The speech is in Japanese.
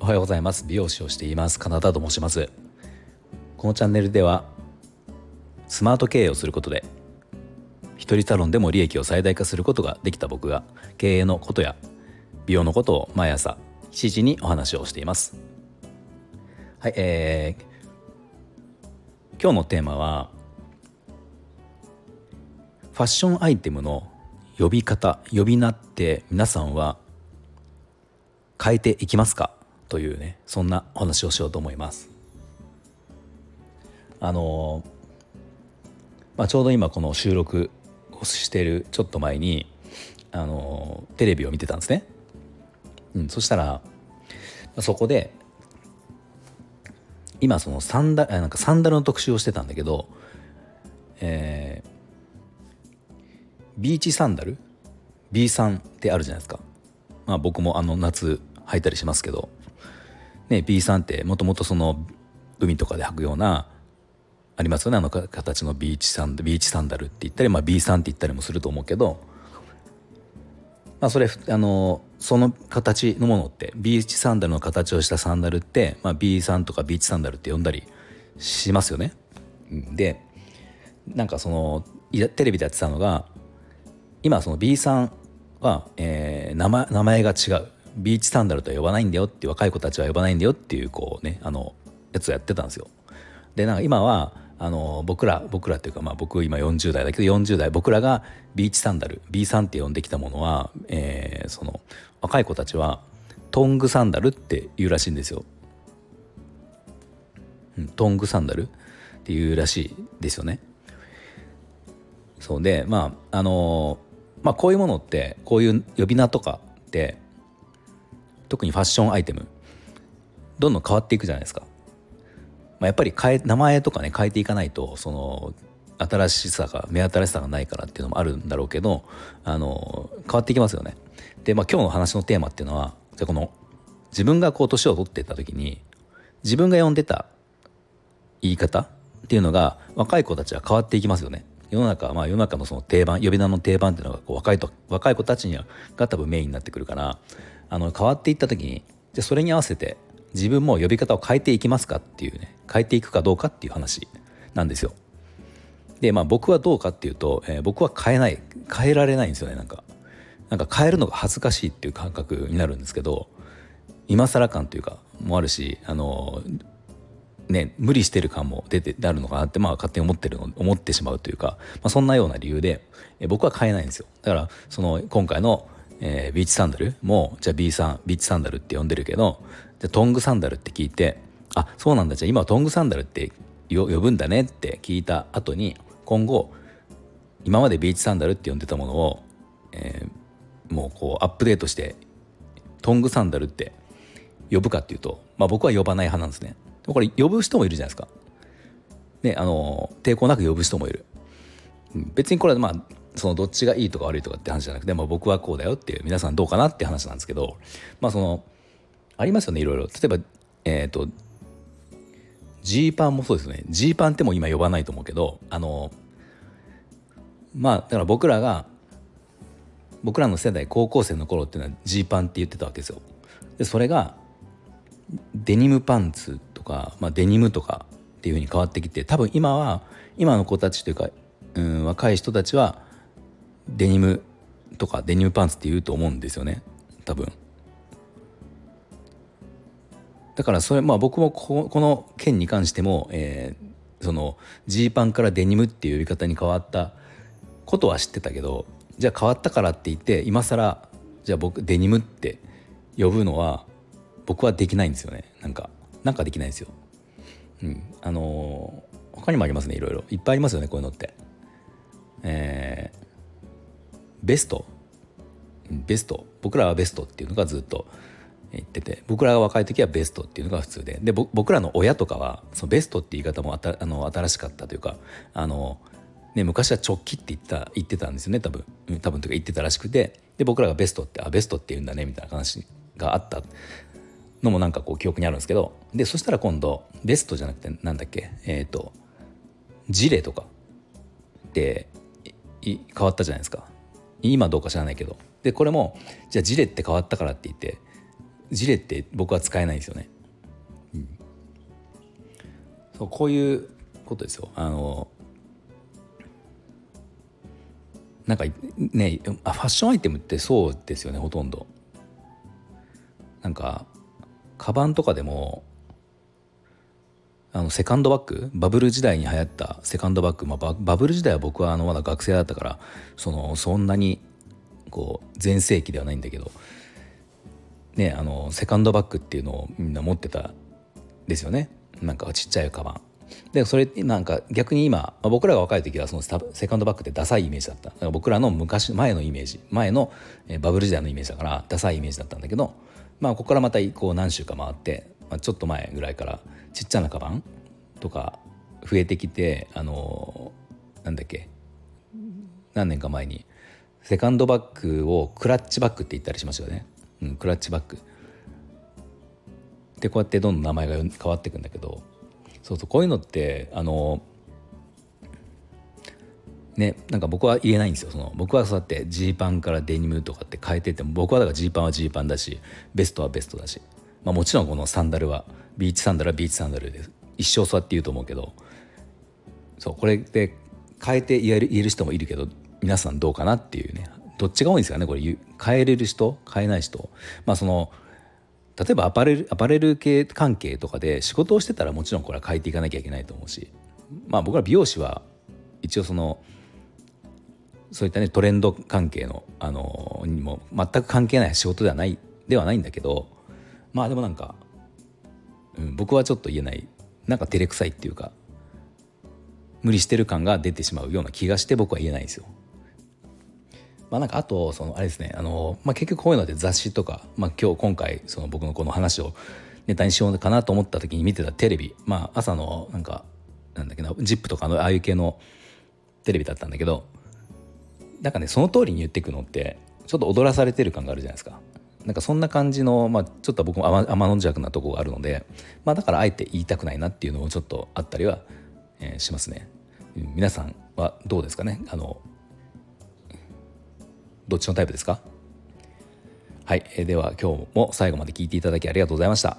おはようございます。美容師をしています。カナダと申します。このチャンネルではスマート経営をすることで一人サロンでも利益を最大化することができた僕が経営のことや美容のことを毎朝7時にお話をしています。はいえー、今日のテーマはファッションアイテムの呼び方呼び名って皆さんは変えていきますか？というねそんなお話をしようと思います。あのまあ、ちょうど今この収録をしてるちょっと前にあのテレビを見てたんですね、うん、そしたらそこで今そのサンダなんかサンダルの特集をしてたんだけど、えー、ビーチサンダル？B さんってあるじゃないですか、まあ、僕もあの夏履いたりしますけど、ね、B さんってもともとその海とかで履くようなありますよね？あの形のビーチサンビーチサンダルって言ったり、まあ、B さんって言ったりもすると思うけど、まあ、それあのその形のものってビーチサンダルの形をしたサンダルって、まあ、B さんとかビーチサンダルって呼んだりしますよね。でなんかそのテレビでやってたのが今その B さんは、えー、名前名前が違うビーチサンダルとは呼ばないんだよって若い子たちは呼ばないんだよっていうこうねあのやつをやってたんですよ。でなんか今はあの僕ら僕らっていうかまあ僕今40代だけど40代僕らがビーチサンダル B さんって呼んできたものは、えー、その若い子たちはトングサンダルっていうらしいんですよ。うん、トングサンダルっていうらしいですよね。そうでまああのまあこういうものってこういう呼び名とかって特にファッションアイテムどんどん変わっていくじゃないですか。まあ、やっぱり変え名前とかね変えていかないとその新しさが目新しさがないからっていうのもあるんだろうけどあの変わっていきますよね。で、まあ、今日の話のテーマっていうのはじゃこの自分がこう年を取っていった時に自分が呼んでた言い方っていうのが若い子たちは変わっていきますよね。世の中、まあ、世の中のその定番呼び名の定番っていうのがこう若いと若い子たちにはが多分メインになってくるからあの変わっていった時にじゃそれに合わせて自分も呼び方を変えていきますかっていうね変えていくかどうかっていう話なんですよ。でまあ僕はどうかっていうと、えー、僕は変えない変えられないんですよねなんか。なんか変えるのが恥ずかしいっていう感覚になるんですけど今更感というかもあるしあのね無理してる感も出てなるのかなってまあ勝手に思ってるの思ってしまうというか、まあ、そんなような理由で、え僕は変えないんですよだからその今回の、えー、ビーチサンダルもじゃあ B さんビーチサンダルって呼んでるけどじゃトングサンダルって聞いてあそうなんだじゃあ今はトングサンダルって呼ぶんだねって聞いた後に今後今までビーチサンダルって呼んでたものを、えー、もうこうアップデートしてトングサンダルって呼ぶかっていうと、まあ、僕は呼ばない派なんですね。これ呼ぶ人もいるじゃないですか。ね、あの抵抗なく呼ぶ人もいる。別にこれはまあそのどっちがいいとか悪いとかって話じゃなくて、まあ、僕はこうだよっていう皆さんどうかなって話なんですけどまあそのありますよねいろいろ例えばえっ、ー、とジーパンもそうですねジーパンっても今呼ばないと思うけどあのまあだから僕らが僕らの世代高校生の頃っていうのはジーパンって言ってたわけですよ。でそれがデニムパンツとか、まあ、デニムとかっていうふうに変わってきて多分今は今の子たちというか、うん、若い人たちはデニムとかデニムパンツって言うと思うんですよね。多分。だからそれまあ僕もこの件に関しても、えー、そのジーパンからデニムっていう呼び方に変わったことは知ってたけどじゃあ変わったからって言って今更じゃあ僕デニムって呼ぶのは僕はできないんですよね。なんか。なんかできないんですよ。うん、あのー、他にもありますねいろいろ。いっぱいありますよねこういうのって。えー、ベスト。ベスト。僕らはベストっていうのがずっと言ってて。僕らが若い時はベストっていうのが普通で。で僕らの親とかはそのベストって言い方もあたあの新しかったというかあの、ね、昔は直帰って言った言ってたんですよね多分。多分というか言ってたらしくて。で僕らがベストってあベストって言うんだねみたいな話があった。のもなんかこう記憶にあるんですけどでそしたら今度ベストじゃなくてなんだっけえっ、ー、とジレとかって変わったじゃないですか。今どうか知らないけど。でこれもじゃあジレって変わったからって言ってジレって僕は使えないんですよね、うん、そうこういうことですよ。あのなんかねあファッションアイテムってそうですよねほとんど。なんかカバンとかでもあのセカンドバッグバブル時代に流行ったセカンドバッグ、まあ、バブル時代は僕はあのまだ学生だったからそのそんなにこう全盛期ではないんだけどねあのセカンドバッグっていうのをみんな持ってたですよね。なんかちっちゃいカバン。でそれなんか逆に今僕らが若い時はそのセカンドバッグってダサいイメージだった。僕らの昔前のイメージ。前のバブル時代のイメージだからダサいイメージだったんだけどまあここからまたこう何週か回って、まあ、ちょっと前ぐらいからちっちゃなカバンとか増えてきてあのなんだっけ何年か前にセカンドバッグをクラッチバッグって言ったりしますよね、うん、クラッチバッグ。でこうやってどんどん名前が変わっていくんだけどそうそうこういうのってあのねなんか僕は言えないんですよ。その僕はそうやってジーパンからデニムとかって変えてても僕はだからジーパンはジーパンだしベストはベストだし、まあ、もちろんこのサンダルはビーチサンダルはビーチサンダルで一生そうやって言うと思うけど。そうこれで変えて言える言える人もいるけど皆さんどうかなっていうね。どっちが多いんですかねこれ。変えれる人変えない人。まあその例えばアパレルアパレル系関係とかで仕事をしてたらもちろんこれは変えていかなきゃいけないと思うし。まあ僕ら美容師は一応そのそういったねトレンド関係のあのにも全く関係ない仕事ではないではないんだけどまあでもなんか、うん、僕はちょっと言えないなんか照れくさいっていうか無理してる感が出てしまうような気がして僕は言えないんですよ。まあ、なんかあとそのあれですねあの、まあ、結局こういうので雑誌とか、まあ、今日今回その僕のこの話をネタにしようかなと思った時に見てたテレビ、まあ、朝のなんかなんだっけな「ZIP!」とかのああいう系のテレビだったんだけどなんかねその通りに言ってくのってちょっと踊らされてる感があるじゃないですか。なんかそんな感じの、まあ、ちょっと僕も天の弱なとこがあるので、まあ、だからあえて言いたくないなっていうのもちょっとあったりは、えー、しますね。皆さんはどうですかね？あのどっちのタイプですか？はい、えー、では今日も最後まで聞いていただきありがとうございました。